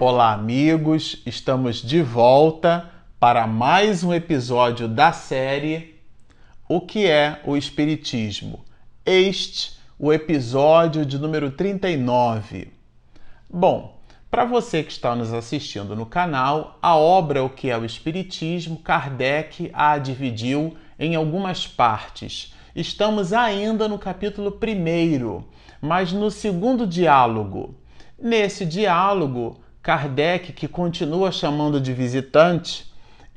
Olá, amigos! Estamos de volta para mais um episódio da série O que é o Espiritismo? Este, o episódio de número 39. Bom, para você que está nos assistindo no canal, a obra O que é o Espiritismo, Kardec a dividiu em algumas partes. Estamos ainda no capítulo primeiro, mas no segundo diálogo. Nesse diálogo, Kardec, que continua chamando de visitante,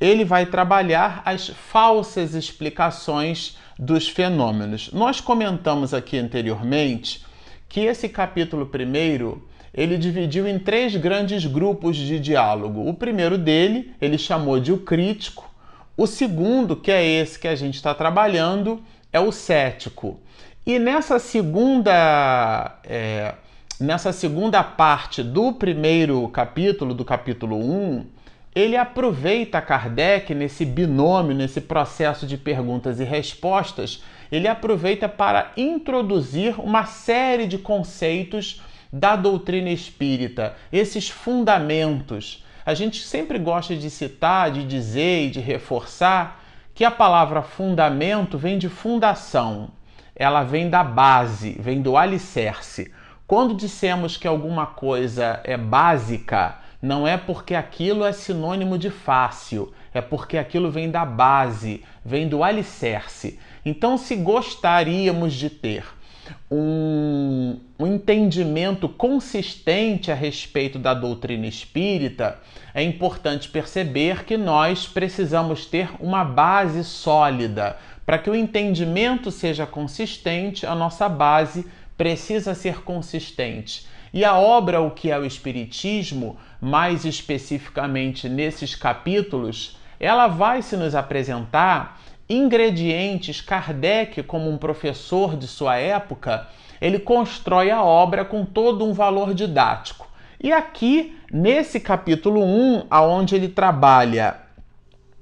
ele vai trabalhar as falsas explicações dos fenômenos. Nós comentamos aqui anteriormente que esse capítulo primeiro ele dividiu em três grandes grupos de diálogo. O primeiro dele ele chamou de o crítico, o segundo, que é esse que a gente está trabalhando, é o cético. E nessa segunda é, nessa segunda parte do primeiro capítulo, do capítulo 1, ele aproveita Kardec nesse binômio, nesse processo de perguntas e respostas, ele aproveita para introduzir uma série de conceitos da doutrina espírita, esses fundamentos. A gente sempre gosta de citar, de dizer e de reforçar que a palavra fundamento vem de fundação, ela vem da base, vem do alicerce. Quando dissemos que alguma coisa é básica, não é porque aquilo é sinônimo de fácil, é porque aquilo vem da base, vem do alicerce. Então, se gostaríamos de ter um, entendimento consistente a respeito da doutrina espírita, é importante perceber que nós precisamos ter uma base sólida. Para que o entendimento seja consistente, a nossa base precisa ser consistente. E a obra O que é o Espiritismo, mais especificamente nesses capítulos, ela vai se nos apresentar ingredientes. Kardec, como um professor de sua época, ele constrói a obra com todo um valor didático. E aqui, nesse capítulo 1, aonde ele trabalha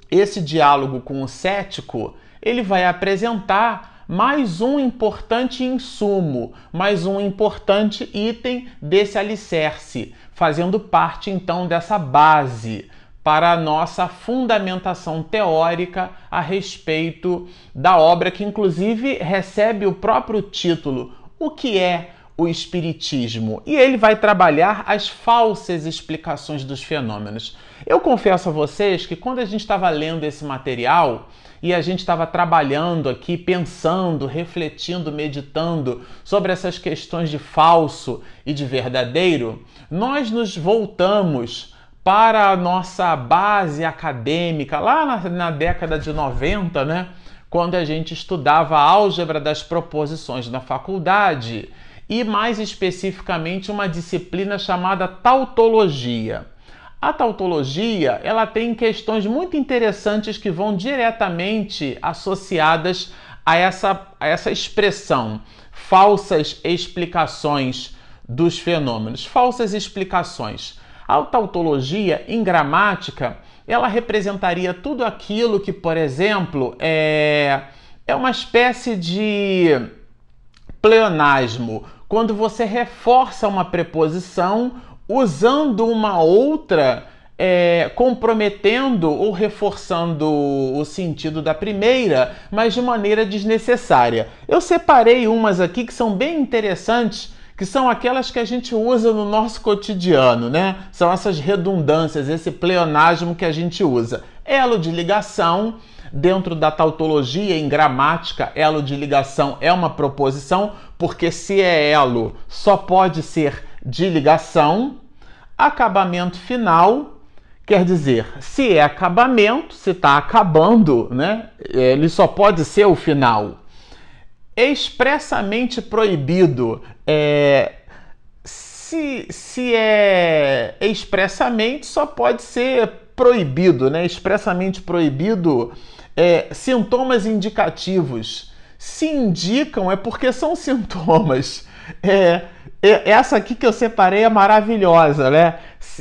esse diálogo com o cético, ele vai apresentar mais um importante insumo, mais um importante item desse alicerce, fazendo parte então dessa base para a nossa fundamentação teórica a respeito da obra, que inclusive recebe o próprio título: O que é o Espiritismo? E ele vai trabalhar as falsas explicações dos fenômenos. Eu confesso a vocês que quando a gente estava lendo esse material, e a gente estava trabalhando aqui, pensando, refletindo, meditando sobre essas questões de falso e de verdadeiro, nós nos voltamos para a nossa base acadêmica lá na, na década de 90, né? Quando a gente estudava a álgebra das proposições na faculdade e mais especificamente uma disciplina chamada tautologia. A tautologia, ela tem questões muito interessantes que vão diretamente associadas a essa, a essa expressão, falsas explicações dos fenômenos, falsas explicações. A tautologia, em gramática, ela representaria tudo aquilo que, por exemplo, é, é uma espécie de pleonasmo, quando você reforça uma preposição usando uma outra, é, comprometendo ou reforçando o sentido da primeira, mas de maneira desnecessária. Eu separei umas aqui que são bem interessantes que são aquelas que a gente usa no nosso cotidiano, né? São essas redundâncias, esse pleonasmo que a gente usa. Elo de ligação, dentro da tautologia, em gramática, elo de ligação é uma proposição, porque se é elo, só pode ser de ligação. Acabamento final quer dizer, se é acabamento, se está acabando, né? Ele só pode ser o final. Expressamente proibido. É, se, se é expressamente, só pode ser proibido, né? Expressamente proibido. É, sintomas indicativos. Se indicam é porque são sintomas. É, essa aqui que eu separei é maravilhosa, né?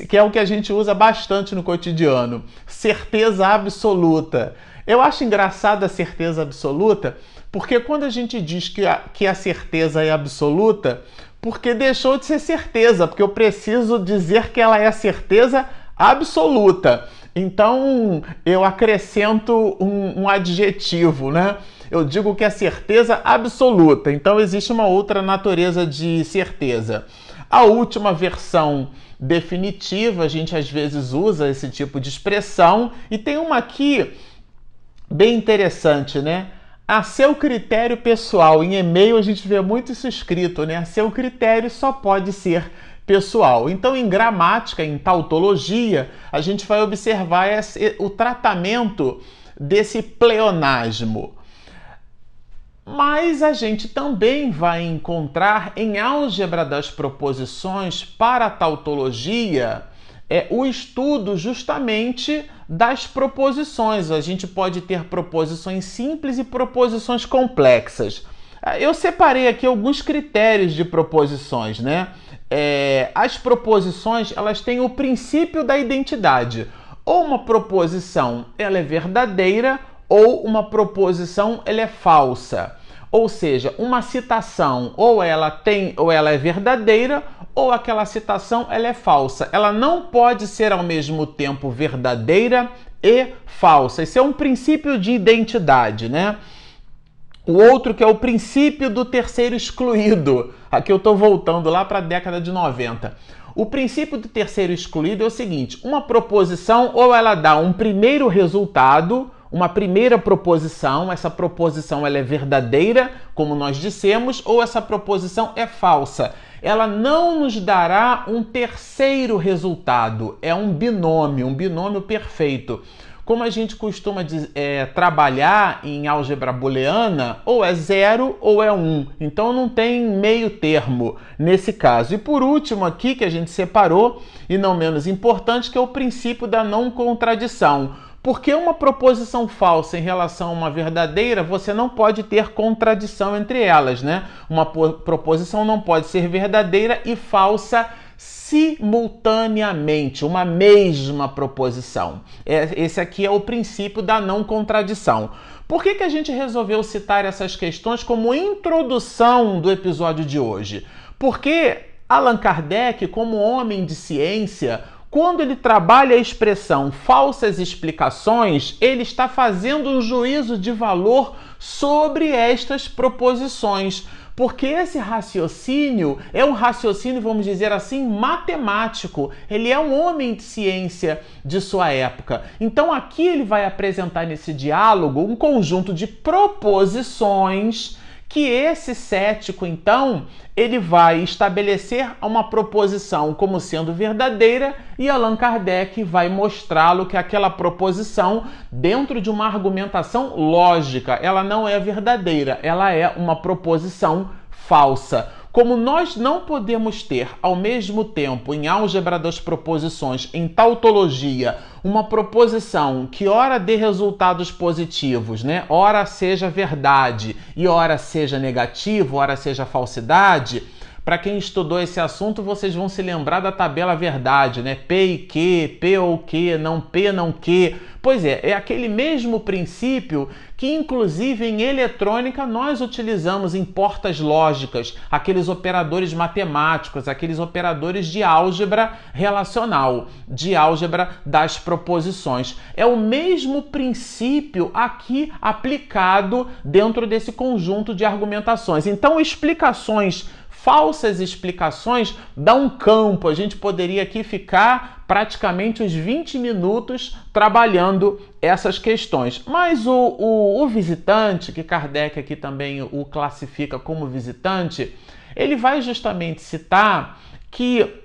Que é o que a gente usa bastante no cotidiano. Certeza absoluta. Eu acho engraçada a certeza absoluta, porque quando a gente diz que a, que a certeza é absoluta, porque deixou de ser certeza, porque eu preciso dizer que ela é certeza absoluta. Então eu acrescento um, um adjetivo, né? Eu digo que é certeza absoluta. Então existe uma outra natureza de certeza. A última versão definitiva, a gente às vezes usa esse tipo de expressão, e tem uma aqui bem interessante, né? A seu critério pessoal. Em e-mail a gente vê muito isso escrito, né? A seu critério só pode ser pessoal. Então, em gramática, em tautologia, a gente vai observar esse, o tratamento desse pleonasmo. Mas a gente também vai encontrar em álgebra das proposições para a tautologia é o estudo justamente das proposições. A gente pode ter proposições simples e proposições complexas. Eu separei aqui alguns critérios de proposições, né? É, as proposições elas têm o princípio da identidade. Ou uma proposição ela é verdadeira ou uma proposição ela é falsa. Ou seja, uma citação ou ela tem ou ela é verdadeira ou aquela citação ela é falsa. Ela não pode ser ao mesmo tempo verdadeira e falsa. Isso é um princípio de identidade, né? O outro que é o princípio do terceiro excluído. Aqui eu estou voltando lá para a década de 90. O princípio do terceiro excluído é o seguinte: uma proposição ou ela dá um primeiro resultado uma primeira proposição, essa proposição ela é verdadeira, como nós dissemos, ou essa proposição é falsa. Ela não nos dará um terceiro resultado, é um binômio, um binômio perfeito. Como a gente costuma é, trabalhar em álgebra booleana, ou é zero ou é um. Então não tem meio termo nesse caso. E por último aqui que a gente separou, e não menos importante, que é o princípio da não contradição porque uma proposição falsa em relação a uma verdadeira, você não pode ter contradição entre elas, né? Uma proposição não pode ser verdadeira e falsa simultaneamente, uma mesma proposição. É, esse aqui é o princípio da não contradição. Por que, que a gente resolveu citar essas questões como introdução do episódio de hoje? Porque Allan Kardec, como homem de ciência, quando ele trabalha a expressão falsas explicações, ele está fazendo um juízo de valor sobre estas proposições. Porque esse raciocínio é um raciocínio, vamos dizer assim, matemático. Ele é um homem de ciência de sua época. Então aqui ele vai apresentar nesse diálogo um conjunto de proposições que esse cético, então, ele vai estabelecer uma proposição como sendo verdadeira e Allan Kardec vai mostrá-lo que aquela proposição, dentro de uma argumentação lógica, ela não é verdadeira, ela é uma proposição falsa. Como nós não podemos ter ao mesmo tempo em álgebra das proposições, em tautologia, uma proposição que ora dê resultados positivos, né? Ora seja verdade e ora seja negativo, ora seja falsidade, para quem estudou esse assunto, vocês vão se lembrar da tabela verdade, né? P e Q, P ou Q, não P, não Q. Pois é, é aquele mesmo princípio que, inclusive, em eletrônica nós utilizamos em portas lógicas, aqueles operadores matemáticos, aqueles operadores de álgebra relacional, de álgebra das proposições. É o mesmo princípio aqui aplicado dentro desse conjunto de argumentações. Então, explicações falsas explicações dá um campo. A gente poderia aqui ficar praticamente uns 20 minutos trabalhando essas questões. Mas o, o, o visitante, que Kardec aqui também o classifica como visitante, ele vai justamente citar que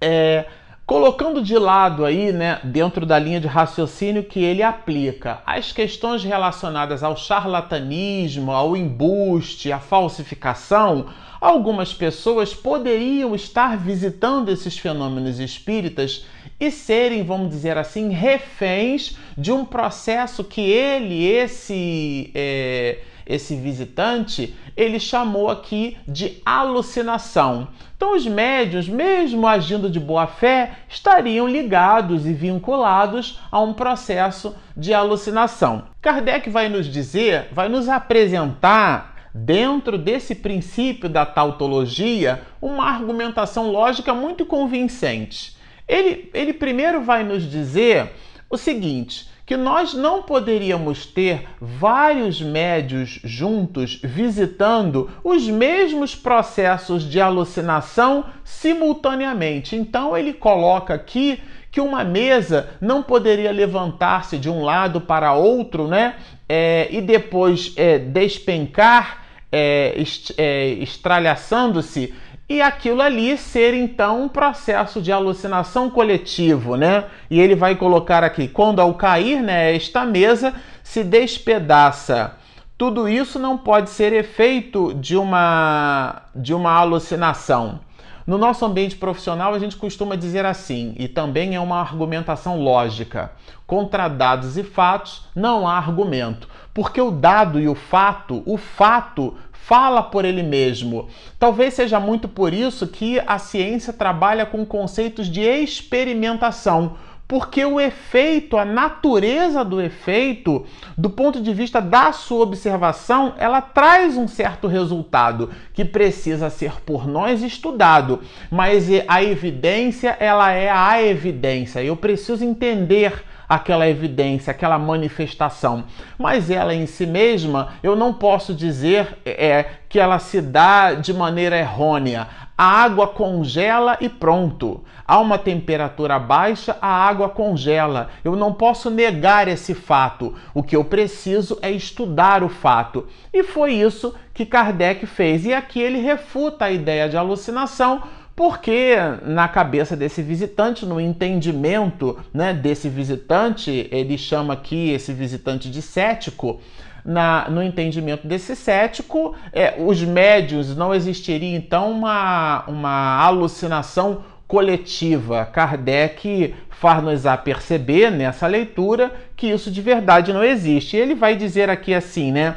é, colocando de lado aí, né, dentro da linha de raciocínio que ele aplica, as questões relacionadas ao charlatanismo, ao embuste, à falsificação, algumas pessoas poderiam estar visitando esses fenômenos espíritas e serem, vamos dizer assim, reféns de um processo que ele, esse é, esse visitante, ele chamou aqui de alucinação. Então, os médios, mesmo agindo de boa fé, estariam ligados e vinculados a um processo de alucinação. Kardec vai nos dizer, vai nos apresentar dentro desse princípio da tautologia, uma argumentação lógica muito convincente. Ele, ele primeiro vai nos dizer o seguinte: que nós não poderíamos ter vários médios juntos visitando os mesmos processos de alucinação simultaneamente. Então ele coloca aqui que uma mesa não poderia levantar-se de um lado para outro, né? É, e depois é, despencar, é, est é, estralhaçando-se e aquilo ali ser então um processo de alucinação coletivo, né? E ele vai colocar aqui: quando ao cair, né, esta mesa se despedaça. Tudo isso não pode ser efeito de uma de uma alucinação. No nosso ambiente profissional, a gente costuma dizer assim, e também é uma argumentação lógica: contra dados e fatos não há argumento, porque o dado e o fato, o fato fala por ele mesmo. Talvez seja muito por isso que a ciência trabalha com conceitos de experimentação, porque o efeito, a natureza do efeito, do ponto de vista da sua observação, ela traz um certo resultado que precisa ser por nós estudado, mas a evidência, ela é a evidência. Eu preciso entender aquela evidência, aquela manifestação. Mas ela em si mesma, eu não posso dizer é, que ela se dá de maneira errônea. A água congela e pronto. Há uma temperatura baixa, a água congela. Eu não posso negar esse fato. O que eu preciso é estudar o fato. E foi isso que Kardec fez. E aqui ele refuta a ideia de alucinação porque na cabeça desse visitante, no entendimento né, desse visitante, ele chama aqui esse visitante de cético, na, no entendimento desse cético, é, os médios não existiria então uma, uma alucinação coletiva. Kardec faz-nos a perceber nessa leitura que isso de verdade não existe. Ele vai dizer aqui assim, né?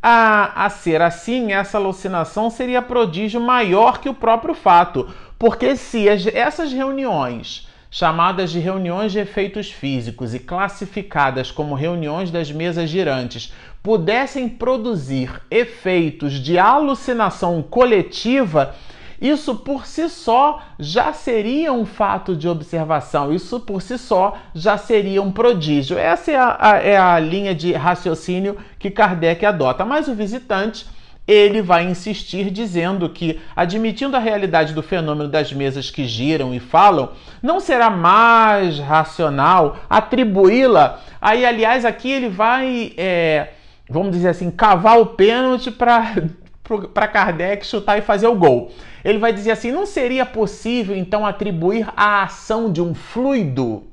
A, a ser assim, essa alucinação seria prodígio maior que o próprio fato, porque se as, essas reuniões, chamadas de reuniões de efeitos físicos e classificadas como reuniões das mesas girantes, pudessem produzir efeitos de alucinação coletiva, isso por si só já seria um fato de observação, isso por si só já seria um prodígio. Essa é a, a, é a linha de raciocínio que Kardec adota. Mas o visitante ele vai insistir dizendo que, admitindo a realidade do fenômeno das mesas que giram e falam, não será mais racional atribuí-la. Aí, aliás, aqui ele vai, é, vamos dizer assim, cavar o pênalti para para Kardec chutar e fazer o gol. Ele vai dizer assim: não seria possível então atribuir a ação de um fluido?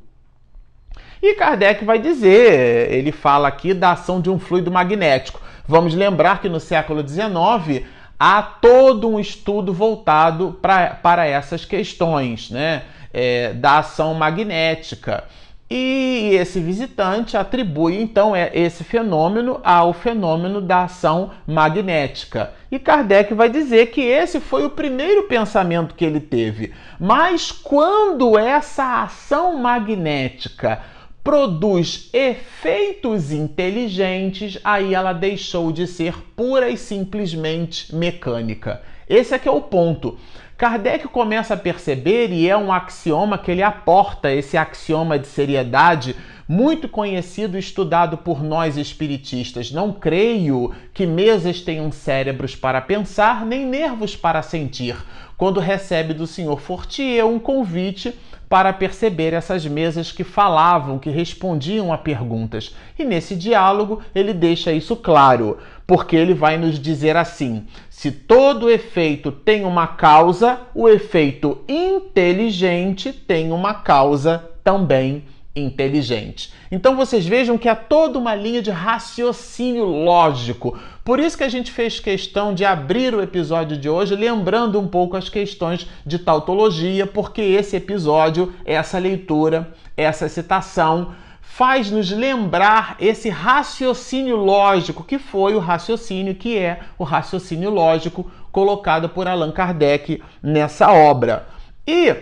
E Kardec vai dizer, ele fala aqui da ação de um fluido magnético. Vamos lembrar que no século XIX há todo um estudo voltado pra, para essas questões né? É, da ação magnética. E esse visitante atribui então é, esse fenômeno ao fenômeno da ação magnética. E Kardec vai dizer que esse foi o primeiro pensamento que ele teve. Mas quando essa ação magnética produz efeitos inteligentes, aí ela deixou de ser pura e simplesmente mecânica. Esse é que é o ponto. Kardec começa a perceber, e é um axioma que ele aporta, esse axioma de seriedade, muito conhecido e estudado por nós espiritistas. Não creio que mesas tenham cérebros para pensar, nem nervos para sentir. Quando recebe do senhor Fortier um convite para perceber essas mesas que falavam, que respondiam a perguntas. E nesse diálogo ele deixa isso claro, porque ele vai nos dizer assim: se todo efeito tem uma causa, o efeito inteligente tem uma causa também inteligente. Então vocês vejam que há toda uma linha de raciocínio lógico. Por isso que a gente fez questão de abrir o episódio de hoje lembrando um pouco as questões de tautologia, porque esse episódio, essa leitura, essa citação faz nos lembrar esse raciocínio lógico, que foi o raciocínio que é o raciocínio lógico colocado por Allan Kardec nessa obra. E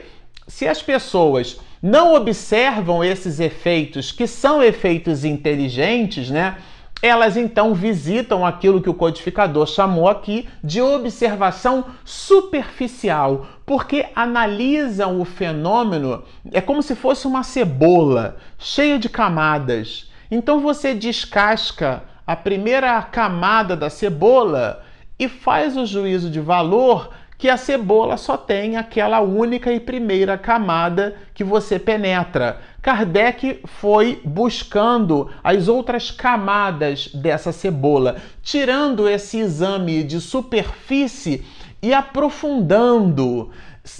se as pessoas não observam esses efeitos, que são efeitos inteligentes, né? Elas então visitam aquilo que o codificador chamou aqui de observação superficial, porque analisam o fenômeno, é como se fosse uma cebola cheia de camadas. Então você descasca a primeira camada da cebola e faz o juízo de valor que a cebola só tem aquela única e primeira camada que você penetra. Kardec foi buscando as outras camadas dessa cebola, tirando esse exame de superfície e aprofundando,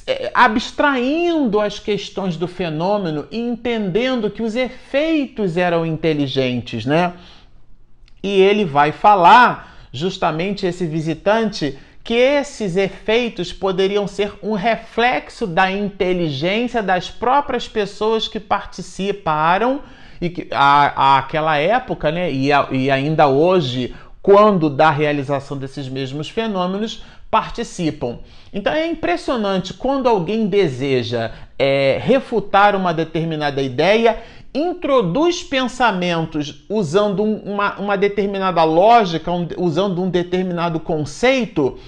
é, abstraindo as questões do fenômeno e entendendo que os efeitos eram inteligentes, né? E ele vai falar, justamente esse visitante, que esses efeitos poderiam ser um reflexo da inteligência das próprias pessoas que participaram e que a, aquela época, né, e, a, e ainda hoje, quando da realização desses mesmos fenômenos, participam. Então é impressionante quando alguém deseja é, refutar uma determinada ideia introduz pensamentos usando uma, uma determinada lógica, um, usando um determinado conceito,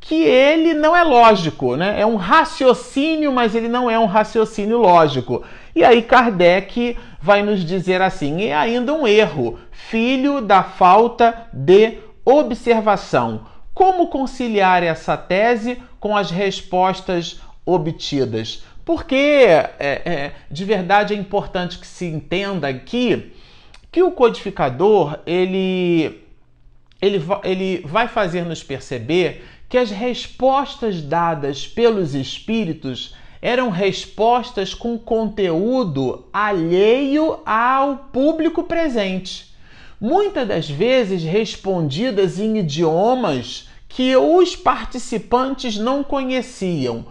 que ele não é lógico, né? É um raciocínio, mas ele não é um raciocínio lógico. E aí Kardec vai nos dizer assim: e ainda um erro, filho da falta de observação. Como conciliar essa tese com as respostas obtidas? Porque é, é, de verdade é importante que se entenda aqui que o codificador ele, ele, ele vai fazer nos perceber que as respostas dadas pelos espíritos eram respostas com conteúdo alheio ao público presente. Muitas das vezes respondidas em idiomas que os participantes não conheciam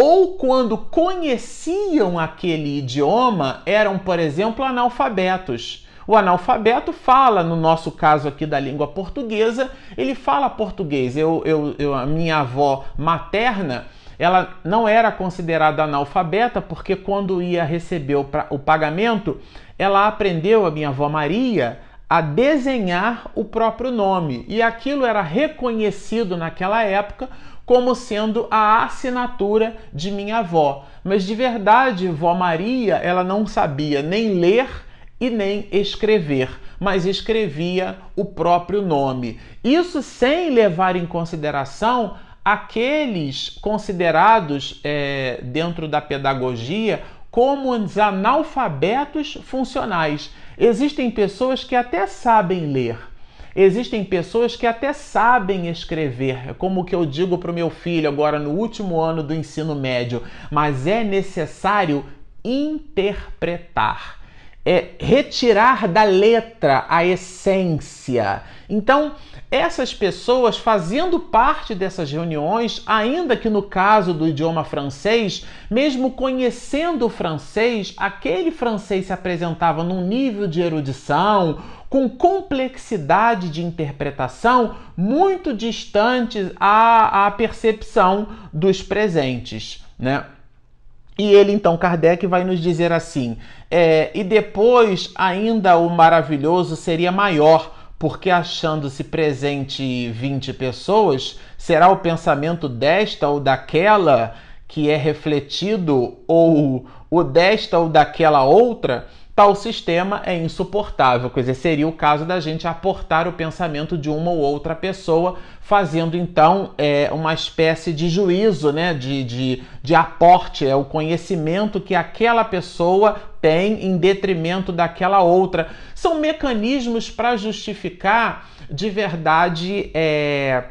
ou quando conheciam aquele idioma, eram, por exemplo, analfabetos. O analfabeto fala, no nosso caso aqui da língua portuguesa, ele fala português. Eu, eu, eu, a minha avó materna, ela não era considerada analfabeta porque quando ia receber o, o pagamento, ela aprendeu, a minha avó Maria, a desenhar o próprio nome. E aquilo era reconhecido naquela época como sendo a assinatura de minha avó. Mas de verdade, vó Maria, ela não sabia nem ler e nem escrever, mas escrevia o próprio nome. Isso sem levar em consideração aqueles considerados é, dentro da pedagogia como os analfabetos funcionais. Existem pessoas que até sabem ler, Existem pessoas que até sabem escrever, como que eu digo para o meu filho agora no último ano do ensino médio, mas é necessário interpretar. É retirar da letra a essência. Então, essas pessoas fazendo parte dessas reuniões, ainda que no caso do idioma francês, mesmo conhecendo o francês, aquele francês se apresentava num nível de erudição, com complexidade de interpretação muito distante à, à percepção dos presentes, né? E ele, então, Kardec, vai nos dizer assim: é, e depois ainda o maravilhoso seria maior, porque achando-se presente 20 pessoas, será o pensamento desta ou daquela que é refletido, ou o desta ou daquela outra? Tal sistema é insuportável. Quer dizer, seria o caso da gente aportar o pensamento de uma ou outra pessoa, fazendo então é, uma espécie de juízo, né? de, de, de aporte, é o conhecimento que aquela pessoa tem em detrimento daquela outra. São mecanismos para justificar de verdade. É,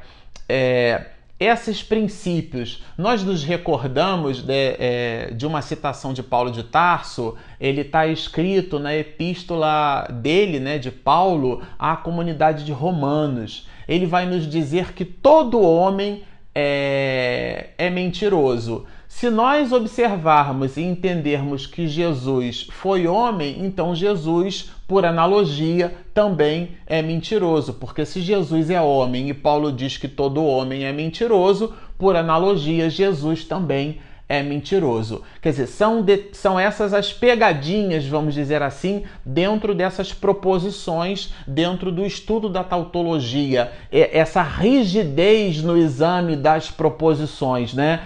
é, esses princípios, nós nos recordamos de, é, de, uma citação de Paulo de Tarso, ele está escrito na epístola dele, né, de Paulo, à comunidade de Romanos. Ele vai nos dizer que todo homem é, é mentiroso. Se nós observarmos e entendermos que Jesus foi homem, então Jesus, por analogia, também é mentiroso, porque se Jesus é homem e Paulo diz que todo homem é mentiroso, por analogia, Jesus também é mentiroso. Quer dizer, são, de, são essas as pegadinhas, vamos dizer assim, dentro dessas proposições, dentro do estudo da tautologia, essa rigidez no exame das proposições, né?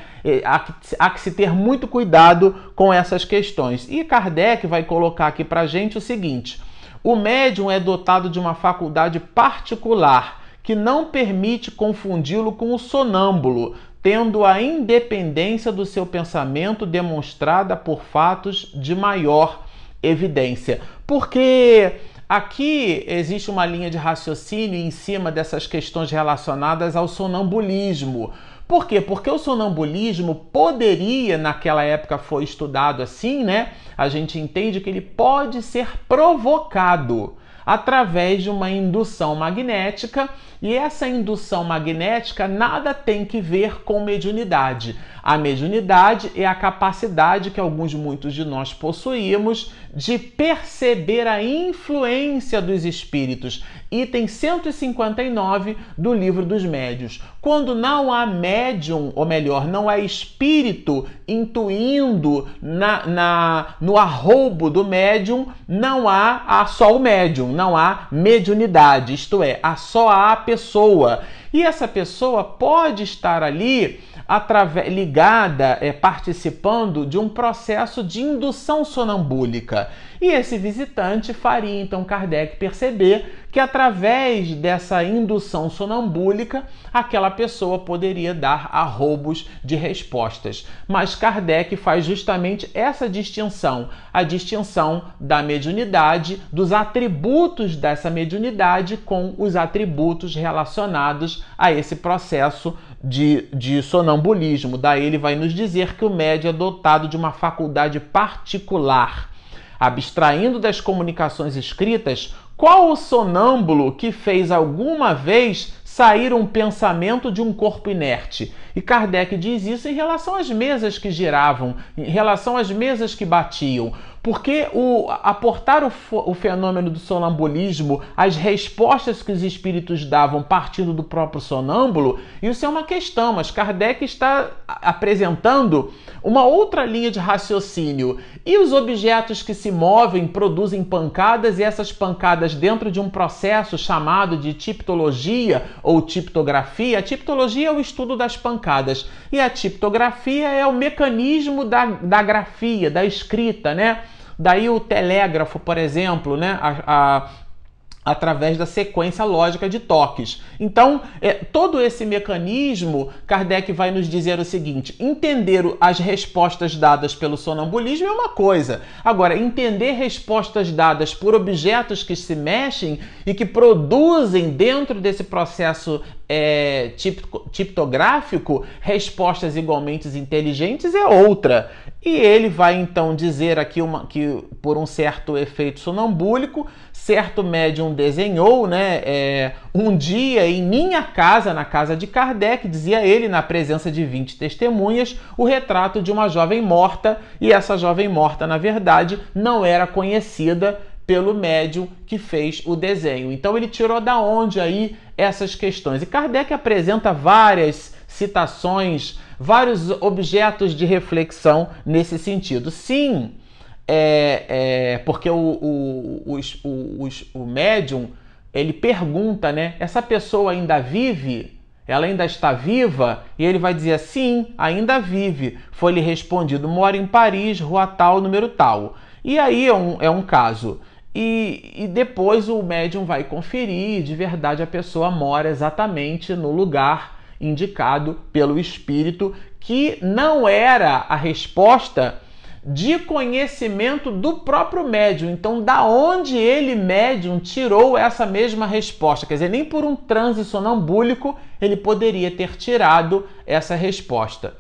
Há que, há que se ter muito cuidado com essas questões. E Kardec vai colocar aqui para gente o seguinte: o médium é dotado de uma faculdade particular que não permite confundi-lo com o sonâmbulo, tendo a independência do seu pensamento demonstrada por fatos de maior evidência. Porque aqui existe uma linha de raciocínio em cima dessas questões relacionadas ao sonambulismo. Por quê? Porque o sonambulismo poderia, naquela época foi estudado assim, né? A gente entende que ele pode ser provocado através de uma indução magnética e essa indução magnética nada tem que ver com mediunidade. A mediunidade é a capacidade que alguns, muitos de nós possuímos de perceber a influência dos espíritos. Item 159 do Livro dos Médios. Quando não há médium, ou melhor, não há espírito intuindo na, na, no arroubo do médium, não há, há só o médium, não há mediunidade, isto é, há só a pessoa. E essa pessoa pode estar ali através, ligada, é, participando de um processo de indução sonambúlica. E esse visitante faria então Kardec perceber que através dessa indução sonambúlica, aquela pessoa poderia dar arroubos de respostas. Mas Kardec faz justamente essa distinção, a distinção da mediunidade, dos atributos dessa mediunidade com os atributos relacionados a esse processo de, de sonambulismo. Daí ele vai nos dizer que o médio é dotado de uma faculdade particular. Abstraindo das comunicações escritas, qual o sonâmbulo que fez alguma vez sair um pensamento de um corpo inerte? E Kardec diz isso em relação às mesas que giravam, em relação às mesas que batiam. Porque o, aportar o, o fenômeno do sonambulismo, as respostas que os espíritos davam partindo do próprio sonâmbulo, isso é uma questão, mas Kardec está apresentando uma outra linha de raciocínio. E os objetos que se movem produzem pancadas, e essas pancadas, dentro de um processo chamado de tiptologia ou tiptografia, a tiptologia é o estudo das pancadas, e a tiptografia é o mecanismo da, da grafia, da escrita, né? Daí o telégrafo, por exemplo, né? A, a, através da sequência lógica de toques. Então, é, todo esse mecanismo, Kardec vai nos dizer o seguinte: entender as respostas dadas pelo sonambulismo é uma coisa. Agora, entender respostas dadas por objetos que se mexem e que produzem dentro desse processo é, tiptográfico respostas igualmente inteligentes é outra. E ele vai então dizer aqui uma, que, por um certo efeito sonambúlico, certo médium desenhou, né, é, um dia em minha casa, na casa de Kardec, dizia ele, na presença de 20 testemunhas, o retrato de uma jovem morta, e essa jovem morta, na verdade, não era conhecida pelo médium que fez o desenho. Então ele tirou da onde aí essas questões. E Kardec apresenta várias citações vários objetos de reflexão nesse sentido. Sim, é, é porque o, o, o, o, médium ele pergunta, né? Essa pessoa ainda vive? Ela ainda está viva? E ele vai dizer sim, ainda vive. Foi-lhe respondido: mora em Paris, rua tal, número tal. E aí é um, é um caso. E, e, depois o médium vai conferir, de verdade a pessoa mora exatamente no lugar indicado pelo espírito, que não era a resposta de conhecimento do próprio médium. Então, da onde ele, médium, tirou essa mesma resposta? Quer dizer, nem por um transe sonambúlico ele poderia ter tirado essa resposta.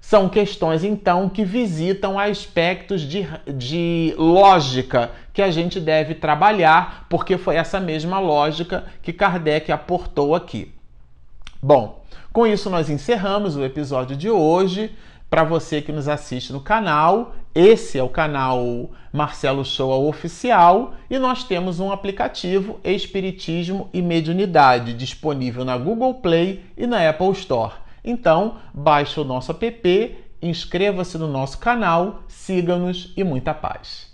São questões, então, que visitam aspectos de, de lógica que a gente deve trabalhar, porque foi essa mesma lógica que Kardec aportou aqui. Bom, com isso nós encerramos o episódio de hoje. Para você que nos assiste no canal, esse é o canal Marcelo Show Oficial e nós temos um aplicativo Espiritismo e Mediunidade disponível na Google Play e na Apple Store. Então, baixe o nosso app inscreva-se no nosso canal, siga-nos e muita paz.